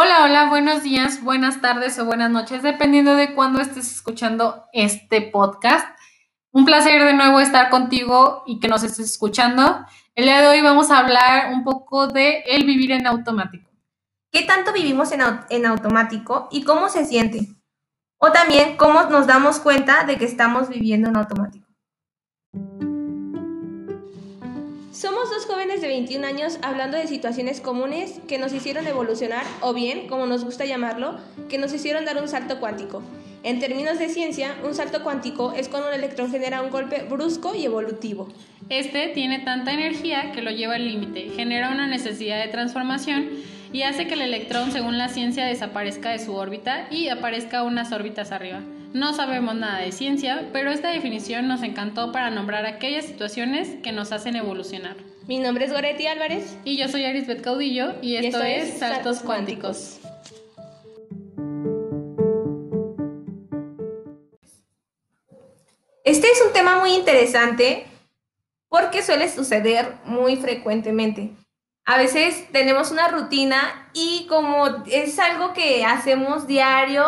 Hola, hola, buenos días, buenas tardes o buenas noches, dependiendo de cuándo estés escuchando este podcast. Un placer de nuevo estar contigo y que nos estés escuchando. El día de hoy vamos a hablar un poco de el vivir en automático. ¿Qué tanto vivimos en, en automático y cómo se siente? O también cómo nos damos cuenta de que estamos viviendo en automático. Somos dos jóvenes de 21 años hablando de situaciones comunes que nos hicieron evolucionar o bien, como nos gusta llamarlo, que nos hicieron dar un salto cuántico. En términos de ciencia, un salto cuántico es cuando un electrón genera un golpe brusco y evolutivo. Este tiene tanta energía que lo lleva al límite, genera una necesidad de transformación y hace que el electrón, según la ciencia, desaparezca de su órbita y aparezca unas órbitas arriba. No sabemos nada de ciencia, pero esta definición nos encantó para nombrar aquellas situaciones que nos hacen evolucionar. Mi nombre es Goretti Álvarez. Y yo soy Arisbeth Caudillo y esto, es Saltos Cuánticos. Este es un tema muy interesante porque suele suceder muy frecuentemente. A veces tenemos una rutina y como es algo que hacemos diario,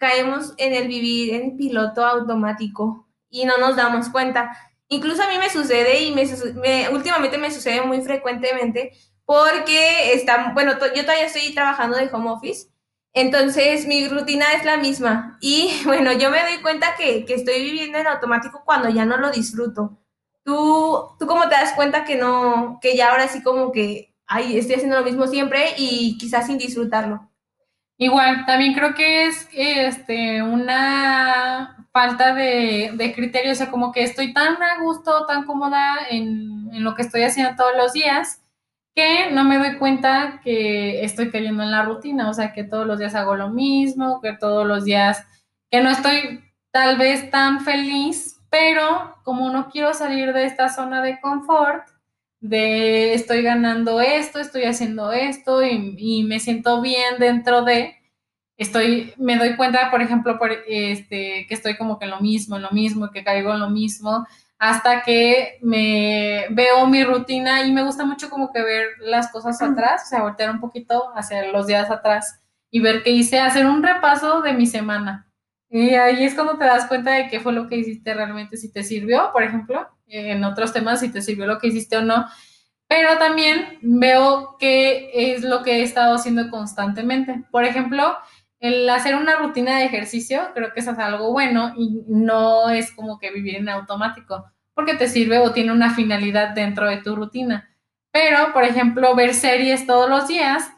caemos en el vivir en piloto automático y no nos damos cuenta. Incluso a mí me sucede y me, últimamente me sucede muy frecuentemente porque está, bueno, yo todavía estoy trabajando de home office, entonces mi rutina es la misma y bueno, yo me doy cuenta que, que estoy viviendo en automático cuando ya no lo disfruto. ¿Tú, ¿Tú cómo te das cuenta que no, que ya ahora sí como que, ay, estoy haciendo lo mismo siempre y quizás sin disfrutarlo? Igual, también creo que es este, una falta de, de criterio, o sea, como que estoy tan a gusto, tan cómoda en, en, lo que estoy haciendo todos los días, que no me doy cuenta que estoy cayendo en la rutina, o sea, que todos los días hago lo mismo, que todos los días, que no estoy tal vez tan feliz, pero como no quiero salir de esta zona de confort, de estoy ganando esto, estoy haciendo esto y, me siento bien dentro de, estoy, me doy cuenta, por ejemplo, por, este, que estoy como que en lo mismo, en lo mismo, que caigo en lo mismo, hasta que me veo mi rutina y me gusta mucho como que ver las cosas atrás, o sea, voltear un poquito hacia los días atrás y ver qué hice, hacer un repaso de mi semana. Y ahí es cuando te das cuenta de qué fue lo que hiciste realmente, si te sirvió, por ejemplo, en otros temas, si te sirvió lo que hiciste o no. Pero también veo qué es lo que he estado haciendo constantemente. Por ejemplo, el hacer una rutina de ejercicio, creo que eso es algo bueno y no es como que vivir en automático, porque te sirve o tiene una finalidad dentro de tu rutina. Pero, por ejemplo, ver series todos los días,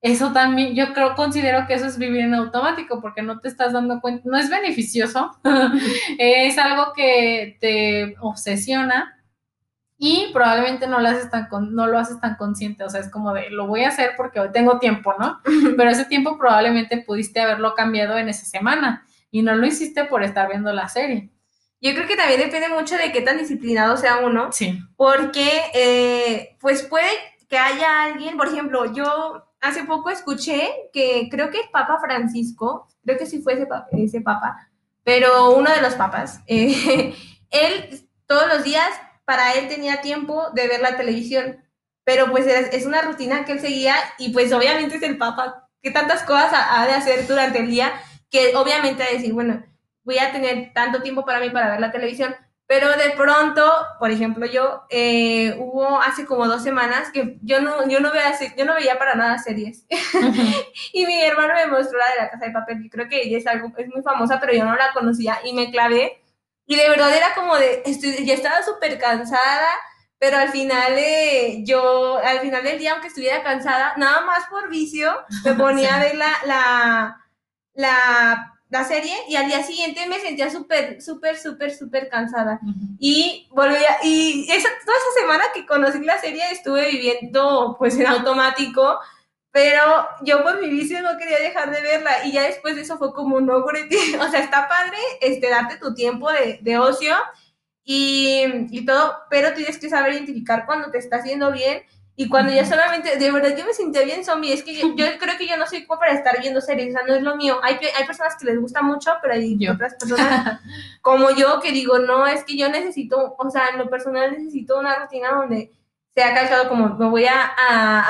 eso también, yo creo, considero que eso es vivir en automático, porque no te estás dando cuenta, no es beneficioso, es algo que te obsesiona y probablemente no lo haces tan no lo haces tan consciente, o sea, es como de lo voy a hacer porque hoy tengo tiempo, ¿no? Pero ese tiempo probablemente pudiste haberlo cambiado en esa semana y no lo hiciste por estar viendo la serie. Yo creo que también depende mucho de qué tan disciplinado sea uno. Sí. Porque, eh, pues puede que haya alguien, por ejemplo, yo hace poco escuché que creo que el Papa Francisco, creo que sí fue ese, ese Papa, pero uno de los papas, eh, él todos los días para él tenía tiempo de ver la televisión, pero pues es, una rutina que él seguía y pues obviamente es el Papa, que tantas cosas ha, de hacer durante el día, que obviamente a decir, bueno, voy a tener tanto tiempo para mí para ver la televisión, pero de pronto, por ejemplo, yo eh, hubo hace como dos semanas que yo no, yo no, veía, yo no veía para nada series. y mi hermano me mostró la de la casa de papel, que creo que ella es algo, es muy famosa, pero yo no la conocía y me clavé. Y de verdad era como de, estoy, ya estaba súper cansada, pero al final eh, yo, al final del día, aunque estuviera cansada, nada más por vicio, me ponía a ver la, la, la la serie y al día siguiente me sentía súper, súper, súper, súper cansada. Y volvía, y esa, toda esa semana que conocí la serie estuve viviendo pues en automático, pero yo por mi vicio no quería dejar de verla y ya después de eso fue como, no, o sea, está padre este, darte tu tiempo de, de ocio y, y todo, pero tienes que saber identificar cuando te está haciendo bien y cuando ya solamente, de verdad, yo me sentía bien zombie. Es que yo, creo que yo no soy para estar viendo series, o sea, no es lo mío. Hay, hay personas que les gusta mucho, pero hay otras personas como yo que digo, no, es que yo necesito, o sea, en lo personal necesito una rutina donde se ha calcado como me voy a,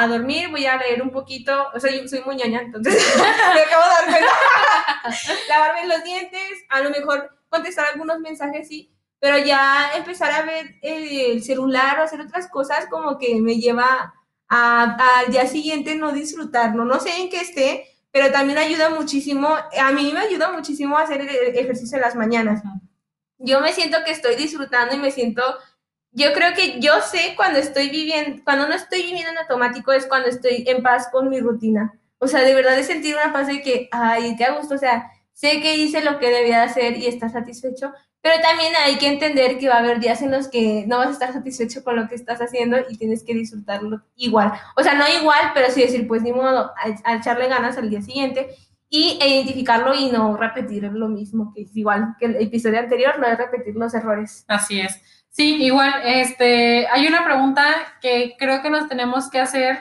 a, dormir, voy a leer un poquito, o sea, yo soy muy ñoña, entonces me acabo de dar cuenta. Lavarme los dientes, a lo mejor contestar algunos mensajes, sí, pero ya empezar a ver el celular o hacer otras cosas como que me lleva al día siguiente no disfrutarlo. No sé en qué esté, pero también ayuda muchísimo, a mí me ayuda muchísimo hacer el ejercicio en las mañanas. Yo me siento que estoy disfrutando y me siento, yo creo que yo sé cuando estoy viviendo, cuando no estoy viviendo en automático es cuando estoy en paz con mi rutina. O sea, de verdad de sentir una paz de que, ay, qué gusto, o sea, sé que hice lo que debía hacer y está satisfecho, pero también hay que entender que va a haber días en los que no vas a estar satisfecho con lo que estás haciendo y tienes que disfrutarlo igual. O sea, no igual, pero sí decir, pues ni modo, a, echarle ganas al día siguiente y e identificarlo y no repetir lo mismo, que es igual que el episodio anterior, no es repetir los errores. Así es. Sí, igual, este, hay una pregunta que creo que nos tenemos que hacer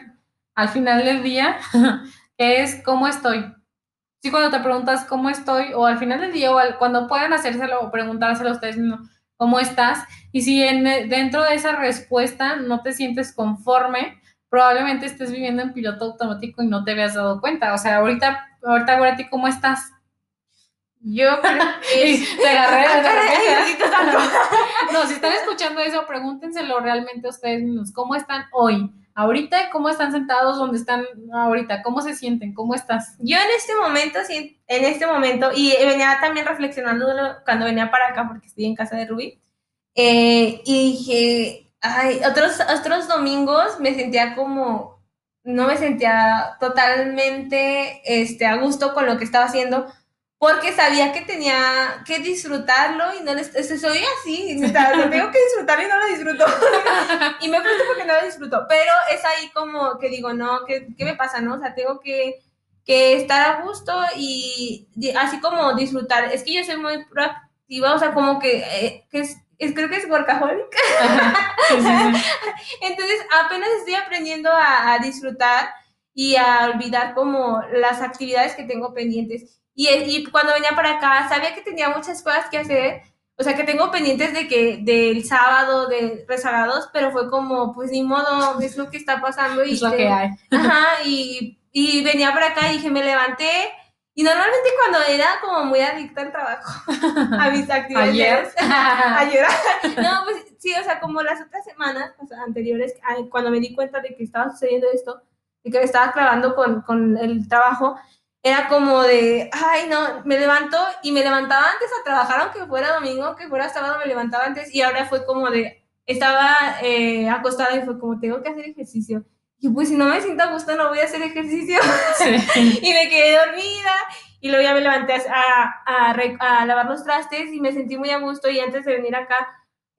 al final del día, que es ¿cómo estoy? Sí cuando te preguntas cómo estoy, o al final del día, o cuando puedan hacérselo o preguntárselo a ustedes mismos, cómo estás, y si en, dentro de esa respuesta no te sientes conforme, probablemente estés viviendo en piloto automático y no te habías dado cuenta. O sea, ahorita, ahorita, ti ¿cómo estás? Yo creo que te agarré No, si están escuchando eso, pregúntenselo realmente a ustedes mismos. ¿Cómo están hoy? Ahorita, ¿cómo están sentados? ¿Dónde están ahorita? ¿Cómo se sienten? ¿Cómo estás? Yo en este momento, sí, en este momento, y venía también reflexionando cuando venía para acá, porque estoy en casa de Rubí, eh, y dije, ay, otros, otros domingos me sentía como, no me sentía totalmente este, a gusto con lo que estaba haciendo, porque sabía que tenía que disfrutarlo y no les, soy así, lo tengo que disfrutar y no lo disfruto. y me frustro porque no lo disfruto, pero es ahí como que digo, no, ¿qué, qué me pasa, no? O sea, tengo que, que estar a gusto y, así como disfrutar. Es que yo soy muy proactiva, o sea, como que, eh, que es, creo que es workaholic. Entonces, apenas estoy aprendiendo a, a disfrutar y a olvidar como las actividades que tengo pendientes. Y, cuando venía para acá, sabía que tenía muchas cosas que hacer. O sea, que tengo pendientes de que del sábado, de rezagados, pero fue como, pues ni modo, es lo que está pasando. Y es lo que hay. Ajá, y, y venía para acá y dije, me levanté. Y normalmente cuando era como muy adicta al trabajo, a mis actividades. Ayer. Ayer. no, pues sí, o sea, como las otras semanas anteriores, cuando me di cuenta de que estaba sucediendo esto, y que me estaba clavando con, con el trabajo, era como de, ay, no, me levanto y me levantaba antes a trabajar, aunque fuera domingo, aunque fuera sábado, me levantaba antes y ahora fue como de, estaba eh, acostada y fue como, tengo que hacer ejercicio. Y pues si no me siento a gusto, no voy a hacer ejercicio. y me quedé dormida y luego ya me levanté a, a, a, lavar los trastes y me sentí muy a gusto y antes de venir acá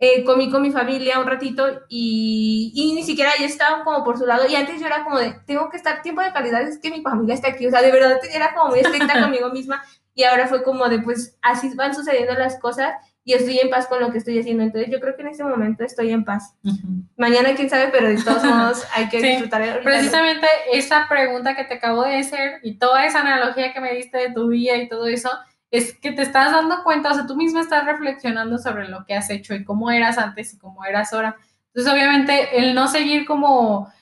eh, comí con mi familia un ratito y, y, ni siquiera yo estaba como por su lado. Y antes yo era como de, tengo que estar tiempo de calidad, es que mi familia está aquí. O sea, de verdad era como muy estricta conmigo misma. Y ahora fue como de, pues así van sucediendo las cosas y estoy en paz con lo que estoy haciendo. Entonces yo creo que en este momento estoy en paz. Mañana quién sabe, pero de todos modos hay que disfrutar. El precisamente esa pregunta que te acabo de hacer y toda esa analogía que me diste de tu día y todo eso es que te estás dando cuenta, o sea, tú misma estás reflexionando sobre lo que has hecho y cómo eras antes y cómo eras ahora. Entonces, obviamente, el no seguir como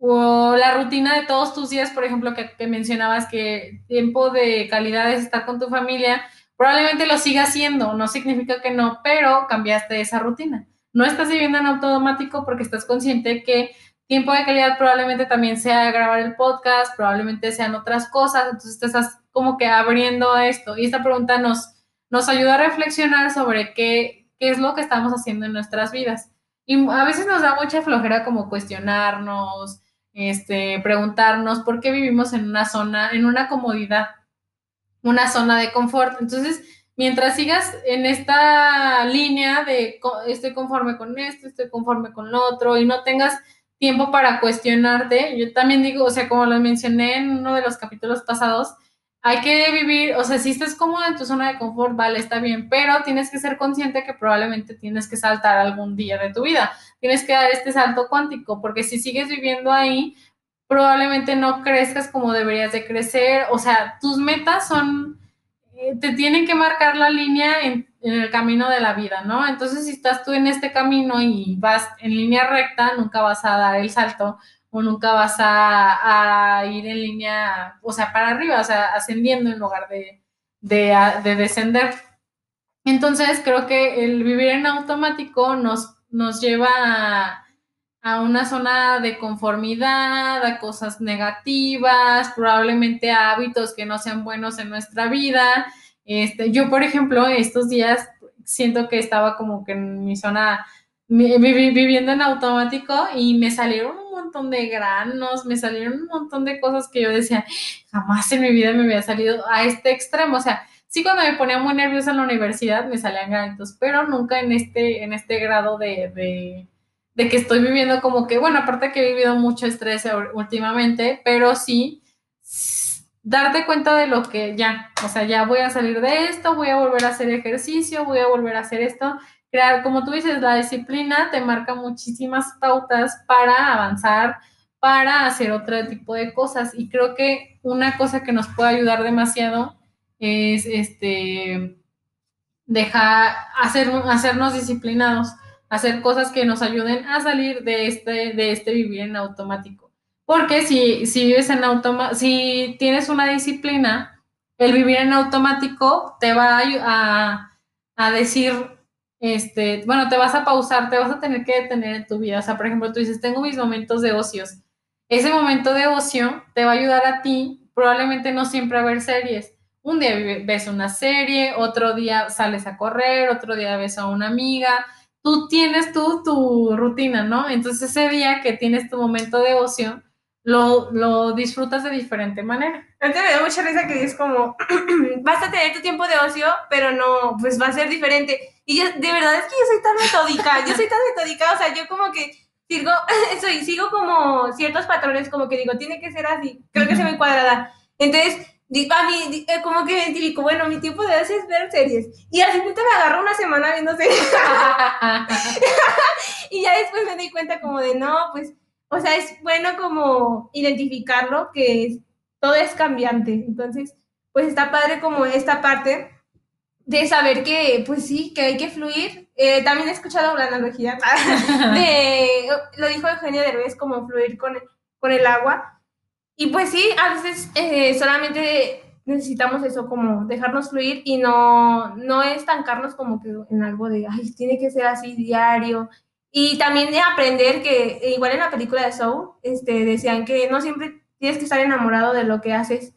la rutina de todos tus días, por ejemplo, que, que, mencionabas que tiempo de calidad es estar con tu familia, probablemente lo sigas haciendo, no significa que no, pero cambiaste esa rutina. No estás viviendo en automático porque estás consciente que tiempo de calidad probablemente también sea grabar el podcast, probablemente sean otras cosas, entonces te estás como que abriendo esto. Y esta pregunta nos, nos ayuda a reflexionar sobre qué, qué es lo que estamos haciendo en nuestras vidas. Y a veces nos da mucha flojera como cuestionarnos, este, preguntarnos por qué vivimos en una zona, en una comodidad, una zona de confort. Entonces, mientras sigas en esta línea de estoy conforme con esto, estoy conforme con lo otro y no tengas tiempo para cuestionarte, yo también digo, o sea, como lo mencioné en uno de los capítulos pasados, hay que vivir, o sea, si estás cómodo en tu zona de confort, vale, está bien, pero tienes que ser consciente que probablemente tienes que saltar algún día de tu vida. Tienes que dar este salto cuántico, porque si sigues viviendo ahí, probablemente no crezcas como deberías de crecer. O sea, tus metas son, eh, te tienen que marcar la línea en, en el camino de la vida, ¿no? Entonces, si estás tú en este camino y vas en línea recta, nunca vas a dar el salto o nunca vas a, ir en línea, o sea, para arriba, o sea, ascendiendo en lugar de, de, descender. Entonces, creo que el vivir en automático nos, nos lleva a, a una zona de conformidad, a cosas negativas, probablemente a hábitos que no sean buenos en nuestra vida. Este, yo, por ejemplo, estos días siento que estaba como que en mi zona viviendo en automático y me salieron un montón de granos, me salieron un montón de cosas que yo decía, jamás en mi vida me había salido a este extremo, o sea, sí cuando me ponía muy nerviosa en la universidad me salían granitos, pero nunca en este, en este grado de, de, de que estoy viviendo como que, bueno, aparte que he vivido mucho estrés últimamente, pero sí darte cuenta de lo que ya, o sea, ya voy a salir de esto, voy a volver a hacer ejercicio, voy a volver a hacer esto, crear, como tú dices, la disciplina te marca muchísimas pautas para avanzar, para hacer otro tipo de cosas. Y creo que una cosa que nos puede ayudar demasiado es este dejar hacer, hacernos disciplinados, hacer cosas que nos ayuden a salir de este, de este vivir en automático. Porque si, si vives en automático, si tienes una disciplina, el vivir en automático te va a, a decir este, bueno, te vas a pausar, te vas a tener que detener en tu vida. O sea, por ejemplo, tú dices, tengo mis momentos de ocios. Ese momento de ocio te va a ayudar a ti, probablemente no siempre a ver series. Un día ves una serie, otro día sales a correr, otro día ves a una amiga. Tú tienes tú tu rutina, ¿no? Entonces ese día que tienes tu momento de ocio, lo, lo disfrutas de diferente manera. Antes me da mucha risa que dices como, vas a tener tu tiempo de ocio, pero no, pues va a ser diferente. Y yo, de verdad es que yo soy tan metódica, yo soy tan metódica, o sea, yo como que sigo, soy, sigo como ciertos patrones, como que digo, tiene que ser así, creo que se me cuadrada. Entonces, a mí, eh, como que identifico, bueno, mi tiempo de ocio es ver series. Y al final me agarro una semana viendo series. y ya después me doy cuenta como de, no, pues, o sea, es bueno como identificarlo, que todo es cambiante. Entonces, pues está padre como esta parte de saber que, pues sí, que hay que fluir. Eh, también he escuchado la analogía de, lo dijo Eugenio Derbez, como fluir con, con el agua. Y pues sí, a veces eh, solamente necesitamos eso, como dejarnos fluir y no, no estancarnos como que en algo de, ay, tiene que ser así diario. Y también de aprender que, igual en la película de Soul, este, decían que no siempre tienes que estar enamorado de lo que haces.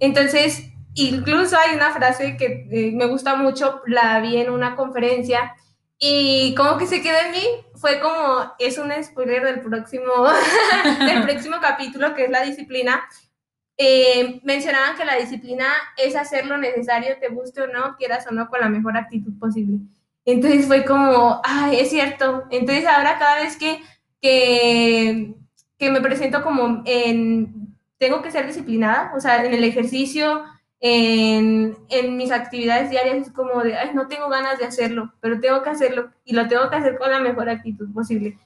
Entonces, incluso hay una frase que eh, me gusta mucho, la vi en una conferencia y como que se quedó en mí, fue como, es un spoiler del próximo, del próximo capítulo que es la disciplina. Eh, mencionaban que la disciplina es hacer lo necesario, te guste o no, quieras o no, con la mejor actitud posible. Entonces fue como, ay, es cierto. Entonces ahora cada vez que, que, que me presento como en, tengo que ser disciplinada, o sea, en el ejercicio, en, en, mis actividades diarias es como de, ay, no tengo ganas de hacerlo, pero tengo que hacerlo y lo tengo que hacer con la mejor actitud posible.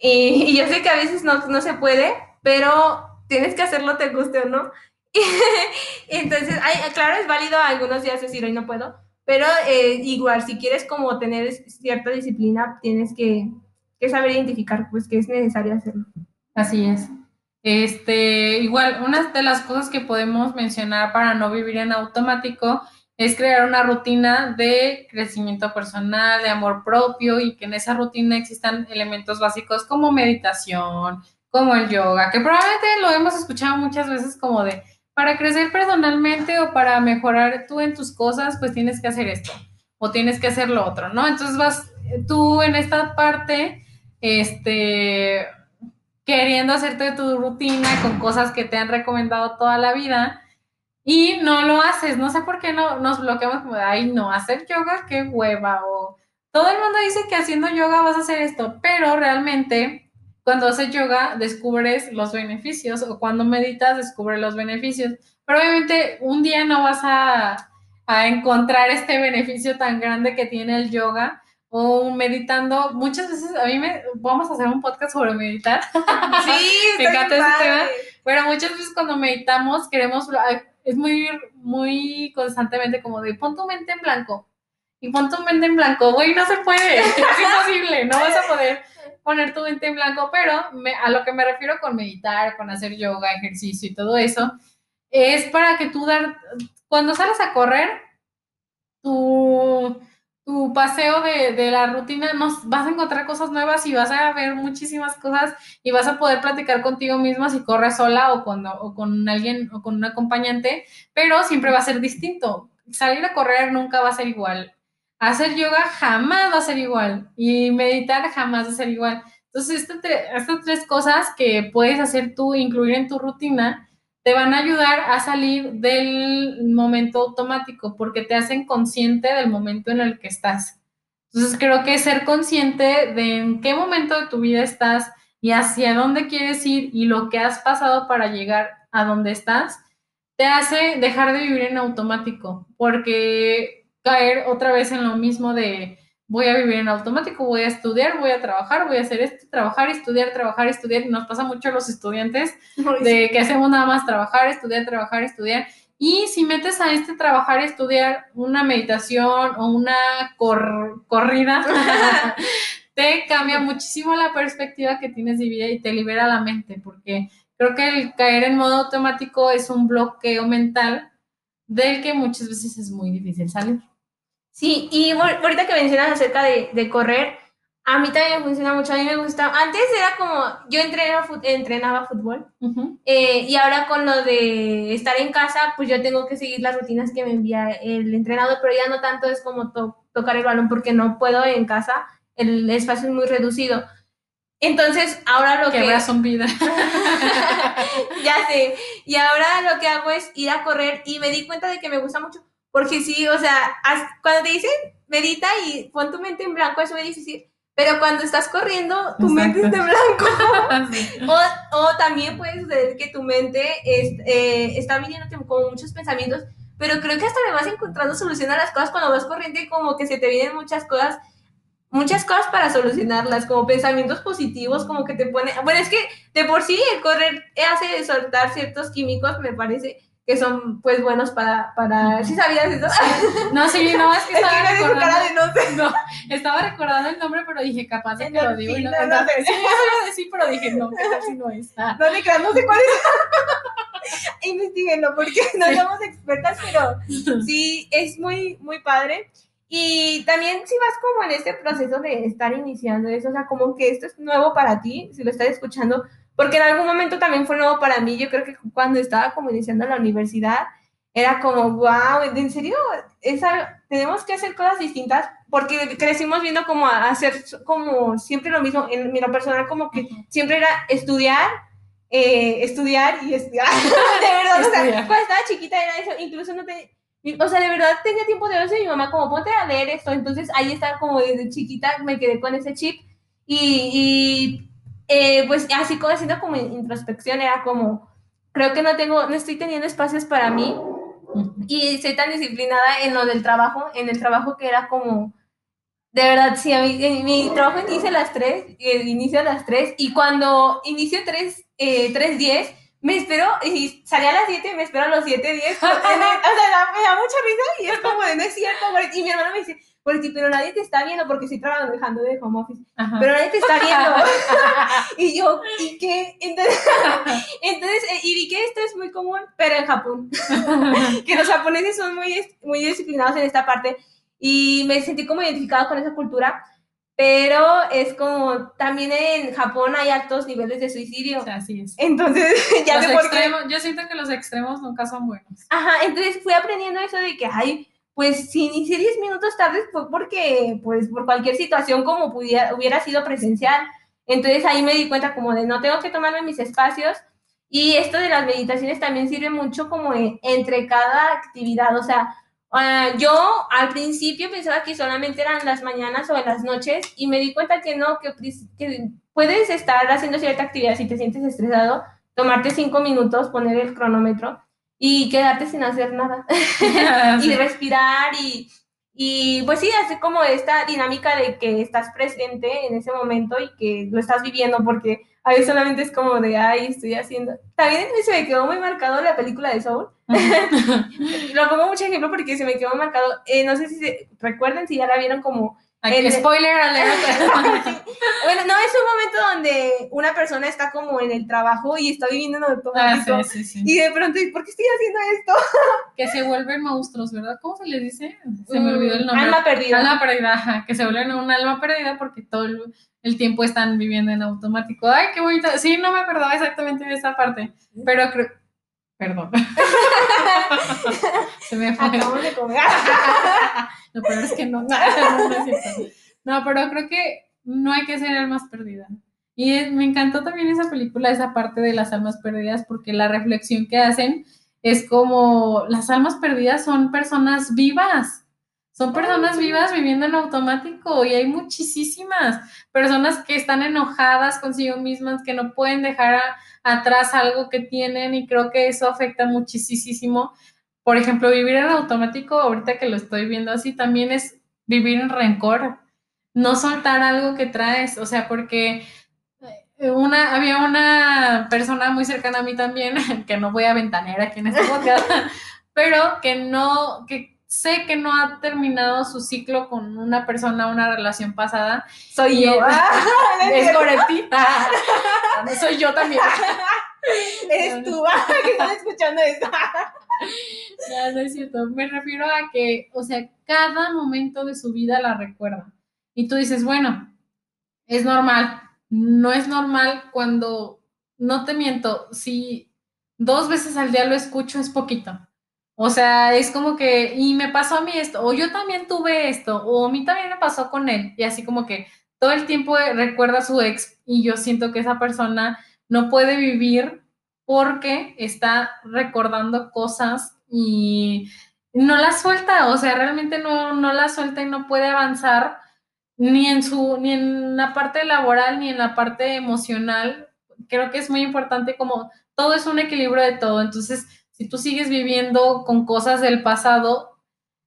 Y, y yo sé que a veces no, no, se puede, pero tienes que hacerlo, te guste o no. entonces, ay, claro, es válido algunos días decir, hoy no puedo, pero eh, igual, si quieres como tener cierta disciplina, tienes que, que saber identificar pues que es necesario hacerlo. Así es. Este, igual, una de las cosas que podemos mencionar para no vivir en automático es crear una rutina de crecimiento personal, de amor propio y que en esa rutina existan elementos básicos como meditación, como el yoga, que probablemente lo hemos escuchado muchas veces como de, para crecer personalmente o para mejorar tú en tus cosas, pues tienes que hacer esto o tienes que hacer lo otro, ¿no? Entonces vas tú en esta parte, este, queriendo hacerte tu rutina con cosas que te han recomendado toda la vida y no lo haces. No sé por qué no nos bloqueamos como ay, no, hacer yoga, qué hueva. Todo el mundo dice que haciendo yoga vas a hacer esto, pero realmente cuando haces yoga descubres los beneficios o cuando meditas descubres los beneficios. Pero obviamente un día no vas a, a encontrar este beneficio tan grande que tiene el yoga o meditando. Muchas veces a mí me vamos a hacer un podcast sobre meditar. Sí, me encanta ese tema. Pero muchas veces cuando meditamos queremos es muy muy constantemente como de pon tu mente en blanco. y pon tu mente en blanco, güey, no se puede, es imposible, no vas a poder poner tu mente en blanco, pero a lo que me refiero con meditar, con hacer yoga, ejercicio y todo eso, es para que tú dar, cuando sales a correr, tu, tu paseo de, la rutina, vas a encontrar cosas nuevas y vas a ver muchísimas cosas y vas a poder platicar contigo misma si corres sola o, cuando, o con alguien o con un acompañante, pero siempre va a ser distinto. Salir a correr nunca va a ser igual. Hacer yoga jamás va a ser igual y meditar jamás va a ser igual. Entonces, estas tres cosas que puedes hacer tú, incluir en tu rutina, te van a ayudar a salir del momento automático porque te hacen consciente del momento en el que estás. Entonces creo que ser consciente de en qué momento de tu vida estás y hacia dónde quieres ir y lo que has pasado para llegar a donde estás, te hace dejar de vivir en automático porque caer otra vez en lo mismo de voy a vivir en automático, voy a estudiar, voy a trabajar, voy a hacer esto, trabajar, estudiar, trabajar, estudiar. Y nos pasa mucho a los estudiantes de que hacemos nada más trabajar, estudiar, trabajar, estudiar. Y si metes a este trabajar, estudiar una meditación o una corrida, te cambia muchísimo la perspectiva que tienes de vida y te libera la mente, porque creo que el caer en modo automático es un bloqueo mental del que muchas veces es muy difícil salir. Sí, y ahorita que mencionas acerca de, correr, a mí también me funciona mucho, a mí me gusta. Antes era como, yo entrenaba, entrenaba fútbol eh, y ahora con lo de estar en casa, pues yo tengo que seguir las rutinas que me envía el entrenador, pero ya no tanto es como tocar el balón porque no puedo en casa, el espacio es muy reducido. Entonces, ahora lo que... Que son vida. ya sé. Y ahora lo que hago es ir a correr y me di cuenta de que me gusta mucho porque sí, o sea, cuando te dicen medita y pon tu mente en blanco, es muy difícil. Pero cuando estás corriendo, tu mente está en blanco. o, o, también puede suceder que tu mente es, eh, está viniendo con muchos pensamientos, pero creo que hasta le vas encontrando solución a las cosas cuando vas corriendo y como que se te vienen muchas cosas, muchas cosas para solucionarlas, como pensamientos positivos, como que te pone... Bueno, es que de por sí el correr hace soltar ciertos químicos, me parece, que son pues buenos para, para... ¿Sí sabías eso? No, sí, no, es que estaba recordando, no, estaba recordando el nombre, pero dije, capaz de que lo digo. Y no, no, no, sí, yo decir, pero dije, no, que no es. Ah. No, creas, no sé cuál es. Investíguenlo, porque no somos expertas, pero sí, es muy, muy padre. Y también si vas como en este proceso de estar iniciando eso, o sea, como que esto es nuevo para ti, si lo estás escuchando, porque en algún momento también fue nuevo para mí, yo creo que cuando estaba como iniciando la universidad, era como, wow, ¿en serio? Esa, tenemos que hacer cosas distintas porque crecimos viendo como hacer como siempre lo mismo, en mi personal como que siempre era estudiar, eh, estudiar y estudiar. de verdad, o sea, cuando estaba chiquita era eso, incluso no tenía, o sea, de verdad tenía tiempo de y mi mamá como, ponte a leer esto, entonces ahí estaba como desde chiquita me quedé con ese chip y, y eh, pues así como haciendo como introspección, era como, creo que no tengo, no estoy teniendo espacios para mí. Y soy tan disciplinada en lo del trabajo, en el trabajo que era como, de verdad, sí, a mí, mi trabajo inicia a las 3, eh, inicio a las 3 y cuando inicio 3, eh, 3.10, me espero, y salía a las 7 y me espero a los 7.10, o sea, me da mucha risa y es como de no es cierto, y mi hermano me dice, porque, pero nadie te está viendo porque estoy trabajando de home office. Pero nadie te está viendo. y yo, ¿y qué? Entonces, entonces, eh, y vi que esto es muy común, pero en Japón. que los japoneses son muy, muy disciplinados en esta parte. Y me sentí como identificado con esa cultura. Pero es como, también en Japón hay altos niveles de suicidio. O sea, así es. Entonces, ya los extremos, Yo siento que los extremos nunca son buenos. Ajá, entonces fui aprendiendo eso de que hay pues si inicié 10 minutos tarde fue porque, pues por cualquier situación como pudiera, hubiera sido presencial. Entonces ahí me di cuenta como de no tengo que tomarme mis espacios y esto de las meditaciones también sirve mucho como entre cada actividad, o sea, ah, yo al principio pensaba que solamente eran las mañanas o las noches y me di cuenta que no, que, que puedes estar haciendo cierta actividad si te sientes estresado, tomarte cinco minutos, poner el cronómetro y quedarte sin hacer nada y respirar y, y pues sí, hacer como esta dinámica de que estás presente en ese momento y que lo estás viviendo porque A veces solamente es como de, ay, estoy haciendo. También se me quedó muy marcado la película de Soul. Lo pongo mucho ejemplo porque se me quedó marcado. Eh, no sé si se, recuerden si ya la vieron como el, spoiler alert. bueno, no, es un momento donde una persona está como en el trabajo y está viviendo en automático. Ah, sí, sí, sí. Y de pronto, ¿por qué estoy haciendo esto? que se vuelven monstruos, ¿verdad? ¿Cómo se les dice? Se me olvidó el nombre. Alma perdida. Alma perdida, que se vuelven un alma perdida porque todo el, tiempo están viviendo en automático. Ay, qué bonito. Sí, no me acordaba exactamente de esa parte, pero creo... Perdón. se me fue. Acabo de comer. Lo peor es que no, no, pero creo que no hay que ser almas perdidas. Y me encantó también esa película, esa parte de las almas perdidas, porque la reflexión que hacen es como las almas perdidas son personas vivas. Son personas vivas viviendo en automático y hay muchísimas personas que están enojadas consigo mismas, que no pueden dejar atrás algo que tienen y creo que eso afecta muchísimo. Por ejemplo, vivir en automático, ahorita que lo estoy viendo así, también es vivir en rencor, no soltar algo que traes, o sea, porque eh, una, había una persona muy cercana a mí también, que no voy a ventanear aquí en este podcast, pero que no, que sé que no ha terminado su ciclo con una persona, una relación pasada. Soy yo. Es, es soy yo también. Eres tú, que estás escuchando esto. No, no es cierto. Me refiero a que, o sea, cada momento de su vida la recuerda. Y tú dices, bueno, es normal. No es normal cuando, no te miento, si dos veces al día lo escucho es poquito. O sea, es como que, y me pasó a mí esto, o yo también tuve esto, o a mí también me pasó con él. Y así como que todo el tiempo recuerda a su ex y yo siento que esa persona no puede vivir porque está recordando cosas y no las suelta, o sea, realmente no, no la suelta y no puede avanzar ni en su, ni en la parte laboral, ni en la parte emocional. Creo que es muy importante como todo es un equilibrio de todo. Entonces, si tú sigues viviendo con cosas del pasado,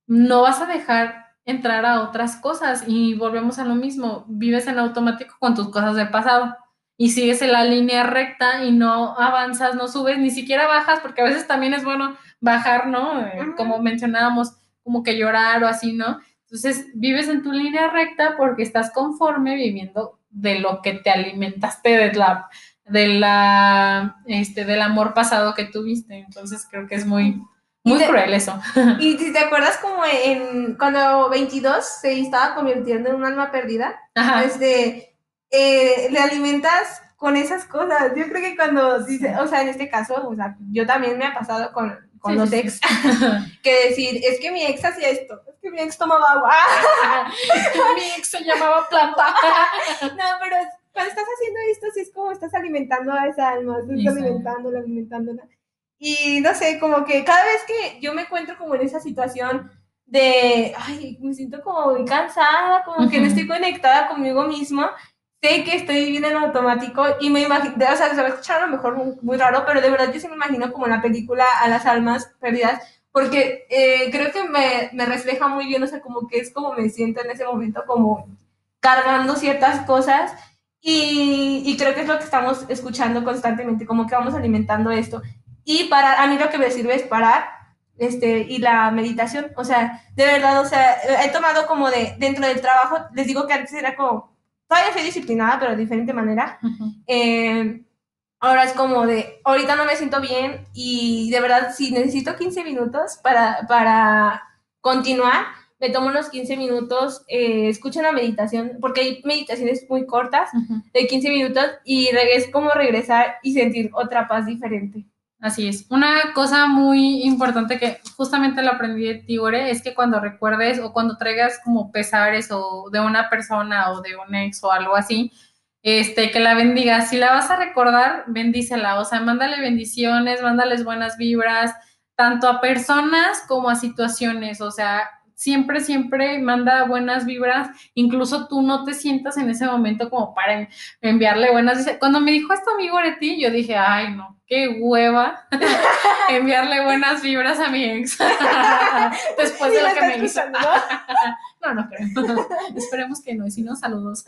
no vas a dejar entrar a otras cosas y volvemos a lo mismo, vives en automático con tus cosas del pasado y sigues en la línea recta y no avanzas, no subes, ni siquiera bajas, porque a veces también es bueno bajar, ¿no? Eh, como mencionábamos, como que llorar o así, ¿no? Entonces, vives en tu línea recta porque estás conforme viviendo de lo que te alimentaste de la, de la, este, del amor pasado que tuviste. Entonces, creo que es muy, muy cruel eso. Y si te acuerdas como en, cuando 22 se estaba convirtiendo en un alma perdida, Ajá. Este, eh, le alimentas con esas cosas. Yo creo que cuando dice, o sea, en este caso, o sea, yo también me ha pasado con, con los ex, que decir, es que mi ex hacía esto, es que mi ex tomaba agua, mi ex se llamaba planta. no, pero cuando estás haciendo esto, sí es como estás alimentando a esa alma, estás alimentándola, alimentándola. Y no sé, como que cada vez que yo me encuentro como en esa situación de, ay, me siento como muy cansada, como que no estoy conectada conmigo misma, sé que estoy viviendo en automático y me imagino, o sea, se va a escuchar a lo mejor muy, raro, pero de verdad yo sí me imagino como la película A las almas perdidas, porque eh, creo que me, me, refleja muy bien, o sea, como que es como me siento en ese momento, como cargando ciertas cosas y, y creo que es lo que estamos escuchando constantemente, como que vamos alimentando esto. Y para, a mí lo que me sirve es parar este, y la meditación, o sea, de verdad, o sea, he tomado como de, dentro del trabajo, les digo que antes era como, todavía soy disciplinada, pero de diferente manera. Eh, ahora es como de, ahorita no me siento bien y de verdad, si necesito 15 minutos para, para continuar, me tomo unos 15 minutos, eh, escucho una meditación, porque hay meditaciones muy cortas, de 15 minutos, y es como regresar y sentir otra paz diferente. Así es. Una cosa muy importante que justamente lo aprendí de Tigore es que cuando recuerdes o cuando traigas como pesares o de una persona o de un ex o algo así, este, que la bendigas. Si la vas a recordar, bendícela. O sea, mándale bendiciones, mándales buenas vibras, tanto a personas como a situaciones. O sea, siempre, siempre manda buenas vibras, incluso tú no te sientas en ese momento como para enviarle buenas. Cuando me dijo esto amigo de ti, yo dije, ay, no, qué hueva enviarle buenas vibras a mi ex después de lo que me hizo. No, no creo. Esperemos que no. Y si no, saludos.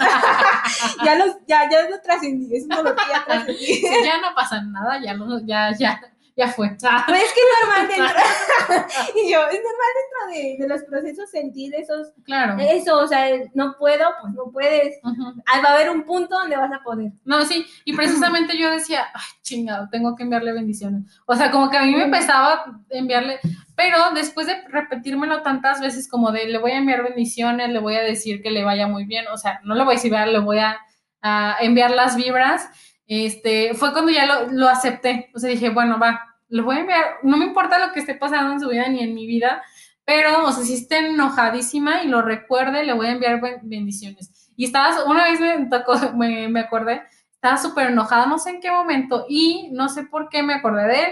ya, los, ya, ya lo trascendí. Es un dolor que ya trascendí. Ya no pasa nada, ya, lo, ya, ya, ya fue. Pues es que es normal dentro. y yo, es normal dentro de, de los procesos sentir esos. Claro. Eso, o sea, no puedo, pues no puedes. Ah, Va a haber un punto donde vas a poder. No, sí, y precisamente yo decía, ay, chingado, tengo que enviarle bendiciones. O sea, como que a mí me pesaba enviarle, pero después de repetírmelo tantas veces como de le voy a enviar bendiciones, le voy a decir que le vaya muy bien, o sea, no le voy a decir, "Vea, le voy a, a enviar las vibras, este, fue cuando ya lo, lo acepté. O sea, dije, bueno, va, le voy a enviar, no me importa lo que esté pasando en su vida ni en mi vida, pero, o sea, si esté enojadísima y lo recuerde, le voy a enviar ben- bendiciones. Y estaba, una vez me tocó, me, me acordé, estaba súper enojada, no sé en qué momento, y no sé por qué me acordé de él,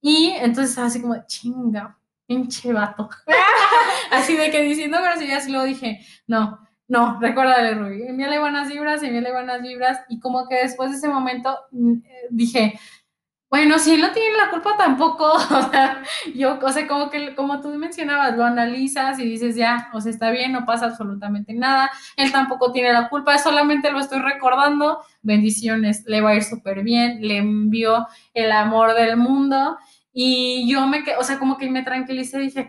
y entonces estaba así como, chinga, pinche vato. así de que diciendo groserías, y luego dije, no, no, recuérdale, Rubí, envíale buenas vibras, envíale buenas vibras, y como que después de ese momento mm, eh, dije, bueno, si él no tiene la culpa tampoco, o sea, yo, o sea, como que, como tú mencionabas, lo analizas y dices, ya, o sea, está bien, no pasa absolutamente nada, él tampoco tiene la culpa, solamente lo estoy recordando, bendiciones, le va a ir súper bien, le envió el amor del mundo, y yo me, o sea, como que me tranquilicé, dije,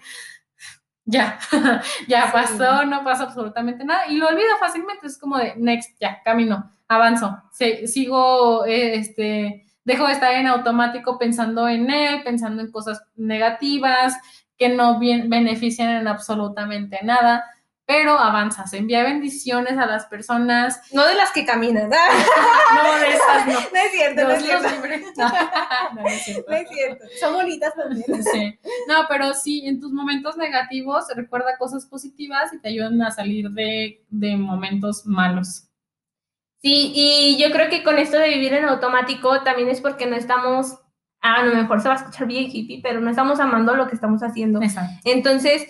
ya, ya pasó, no pasa absolutamente nada, y lo olvido fácilmente, es como de, next, ya, camino, avanzo, sigo, eh, este, dejo de estar en automático pensando en él, pensando en cosas negativas que no bien, benefician en absolutamente nada, pero avanzas, envía bendiciones a las personas, No de las que caminan. no de esas, no. No es cierto, no es. No, no es cierto. No es cierto. Son bonitas también. Sí. No, pero sí, en tus momentos negativos recuerda cosas positivas y te ayudan a salir de, de momentos malos. Sí, y yo creo que con esto de vivir en automático también es porque no estamos, a lo mejor se va a escuchar bien hippie, pero no estamos amando lo que estamos haciendo. Exacto. Entonces,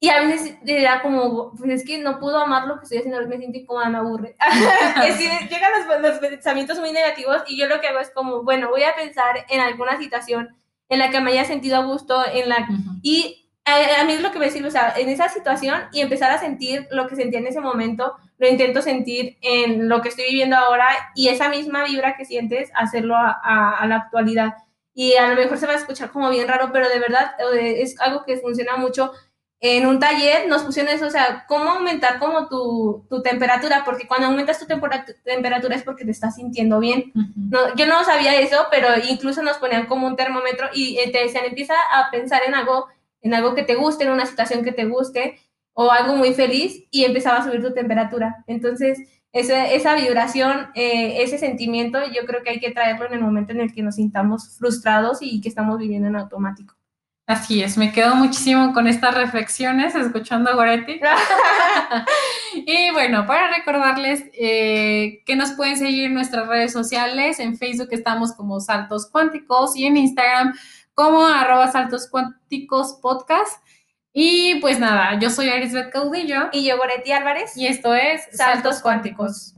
y a veces era como, pues es que no puedo amar lo que estoy haciendo, me siento incómoda, me aburre. Decir, llegan los, los pensamientos muy negativos y yo lo que hago es como, bueno, voy a pensar en alguna situación en la que me haya sentido a gusto, en la Ujú. y a, a mí es lo que me sirve, o sea, en esa situación y empezar a sentir lo que sentía en ese momento, lo intento sentir en lo que estoy viviendo ahora y esa misma vibra que sientes, hacerlo a, a- a la actualidad. Y a lo mejor se va a escuchar como bien raro, pero de verdad es algo que funciona mucho. En un taller nos pusieron eso, o sea, cómo aumentar como tu, tu temperatura, porque cuando aumentas tu tempera- temperatura es porque te estás sintiendo bien. No, yo no sabía eso, pero incluso nos ponían como un termómetro y eh, te decían, empieza a pensar en algo, en algo que te guste, en una situación que te guste o algo muy feliz y empezaba a subir tu temperatura. Entonces, esa, esa vibración, eh, ese sentimiento, yo creo que hay que traerlo en el momento en el que nos sintamos frustrados y que estamos viviendo en automático. Así es, me quedo muchísimo con estas reflexiones escuchando a Goretti. y bueno, para recordarles eh, que nos pueden seguir en nuestras redes sociales, en Facebook estamos como Saltos Cuánticos y en Instagram como arroba Saltos Cuánticos Podcast. Y pues nada, yo soy Arisbeth Caudillo y yo, Goretti Álvarez. y esto es Saltos Cuánticos.